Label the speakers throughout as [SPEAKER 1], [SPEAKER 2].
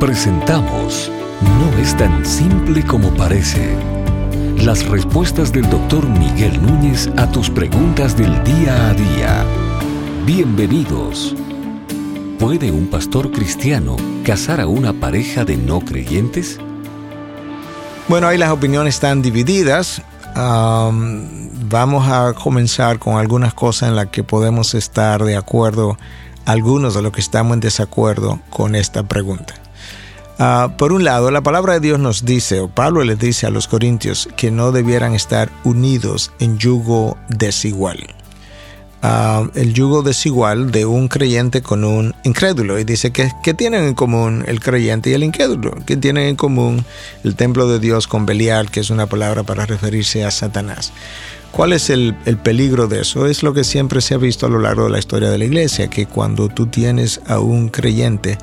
[SPEAKER 1] Presentamos No es tan simple como parece. Las respuestas del doctor Miguel Núñez a tus preguntas del día a día. Bienvenidos. ¿Puede un pastor cristiano casar a una pareja de no creyentes?
[SPEAKER 2] Bueno, ahí las opiniones están divididas. vamos a comenzar con algunas cosas en las que podemos estar de acuerdo, algunos de los que estamos en desacuerdo con esta pregunta. Ah, por un lado, la palabra de Dios nos dice, o Pablo les dice a los corintios, que no debieran estar unidos en yugo desigual. Ah, el yugo desigual de un creyente con un incrédulo. Y dice que, que tienen en común el creyente y el incrédulo, que tienen en común el templo de Dios con Belial, que es una palabra para referirse a Satanás. ¿Cuál es el, el, peligro de eso? Es lo que siempre se ha visto a lo largo de la historia de la iglesia, que cuando tú tienes a un creyente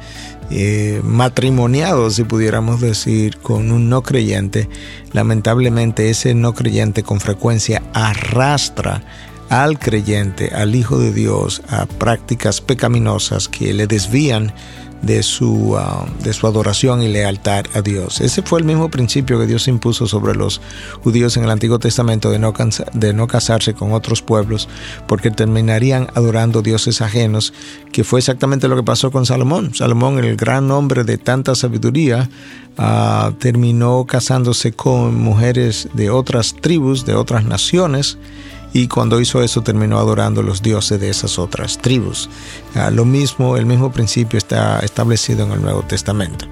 [SPEAKER 2] eh, matrimoniado, si pudiéramos decir, con un no creyente, lamentablemente ese no creyente con frecuencia arrastra al creyente, al Hijo de Dios, a prácticas pecaminosas que le desvían de su, ah, de su adoración y lealtad a Dios. Ese fue el mismo principio que Dios impuso sobre los judíos en el Antiguo Testamento de no, de no casarse con otros pueblos porque terminarían adorando dioses ajenos, que fue exactamente lo que pasó con Salomón. Salomón, el gran hombre de tanta sabiduría, ah, terminó casándose con mujeres de otras tribus, de otras naciones, y cuando hizo eso terminó adorando los dioses de esas otras tribus. Ah, lo mismo, el mismo principio está establecido en el Nuevo Testamento.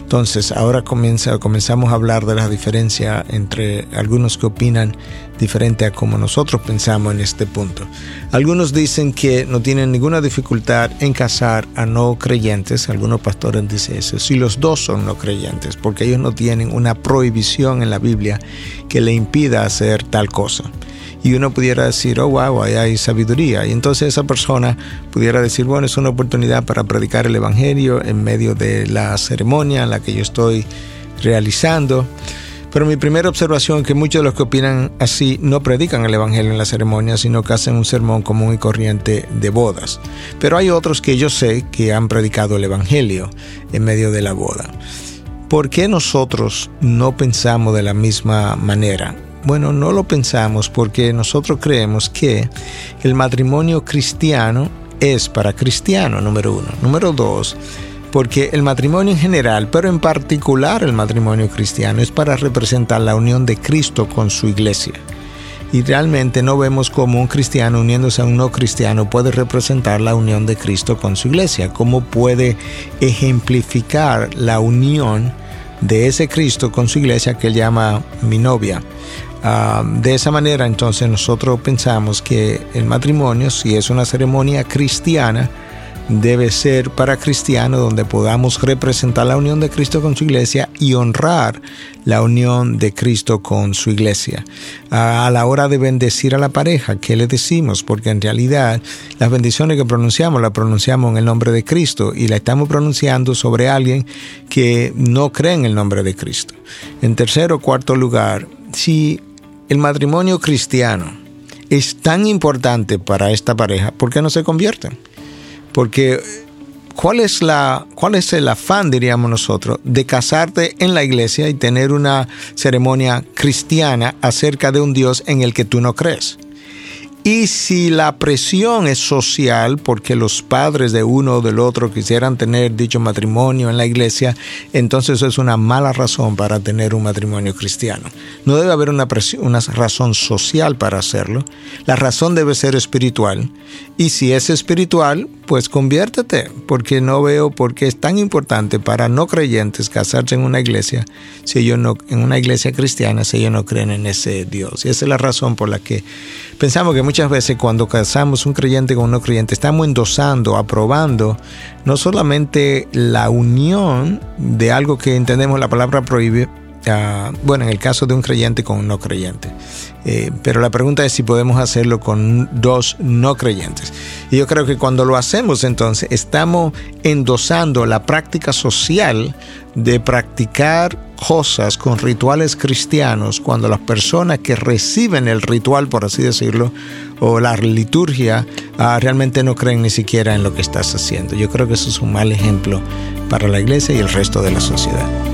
[SPEAKER 2] Entonces, ahora comienza, comenzamos a hablar de la diferencia entre algunos que opinan diferente a como nosotros pensamos en este punto. Algunos dicen que no tienen ninguna dificultad en casar a no creyentes, algunos pastores dicen eso, si los dos son no creyentes, porque ellos no tienen una prohibición en la Biblia que le impida hacer tal cosa y uno pudiera decir, oh, wow, ahí hay sabiduría. Y entonces esa persona pudiera decir, bueno, es una oportunidad para predicar el Evangelio en medio de la ceremonia en la que yo estoy realizando. Pero mi primera observación es que muchos de los que opinan así no predican el Evangelio en la ceremonia, sino que hacen un sermón común y corriente de bodas. Pero hay otros que yo sé que han predicado el Evangelio en medio de la boda. ¿Por qué nosotros no pensamos de la misma manera? Bueno, no lo pensamos porque nosotros creemos que el matrimonio cristiano es para cristiano, número uno. Número dos, porque el matrimonio en general, pero en particular el matrimonio cristiano, es para representar la unión de Cristo con su iglesia. Y realmente no vemos cómo un cristiano uniéndose a un no cristiano puede representar la unión de Cristo con su iglesia, cómo puede ejemplificar la unión de ese Cristo con su iglesia que él llama mi novia. Ah, de esa manera entonces nosotros pensamos que el matrimonio, si es una ceremonia cristiana, debe ser para cristianos donde podamos representar la unión de Cristo con su iglesia y honrar la unión de Cristo con su iglesia. A la hora de bendecir a la pareja, ¿qué le decimos? Porque en realidad las bendiciones que pronunciamos las pronunciamos en el nombre de Cristo y la estamos pronunciando sobre alguien que no cree en el nombre de Cristo. En tercer o cuarto lugar, si el matrimonio cristiano es tan importante para esta pareja, ¿por qué no se convierten? Porque ¿cuál es, la, ¿cuál es el afán, diríamos nosotros, de casarte en la iglesia y tener una ceremonia cristiana acerca de un Dios en el que tú no crees? Y si la presión es social, porque los padres de uno o del otro quisieran tener dicho matrimonio en la iglesia, entonces es una mala razón para tener un matrimonio cristiano. No debe haber una, una razón social para hacerlo. La razón debe ser espiritual. Y si es espiritual, pues conviértete, porque no veo por qué es tan importante para no creyentes casarse en una iglesia, si ellos no, en una iglesia cristiana, si ellos no creen en ese Dios. Y esa es la razón por la que pensamos que muchas veces cuando casamos un creyente con un no creyente, estamos endosando, aprobando, no solamente la unión de algo que entendemos la palabra prohibir, bueno, en el caso de un creyente con un no creyente. Eh, pero la pregunta es si podemos hacerlo con dos no creyentes. Y yo creo que cuando lo hacemos entonces estamos endosando la práctica social de practicar cosas con rituales cristianos cuando las personas que reciben el ritual, por así decirlo, o la liturgia, ah, realmente no creen ni siquiera en lo que estás haciendo. Yo creo que eso es un mal ejemplo para la iglesia y el resto de la sociedad.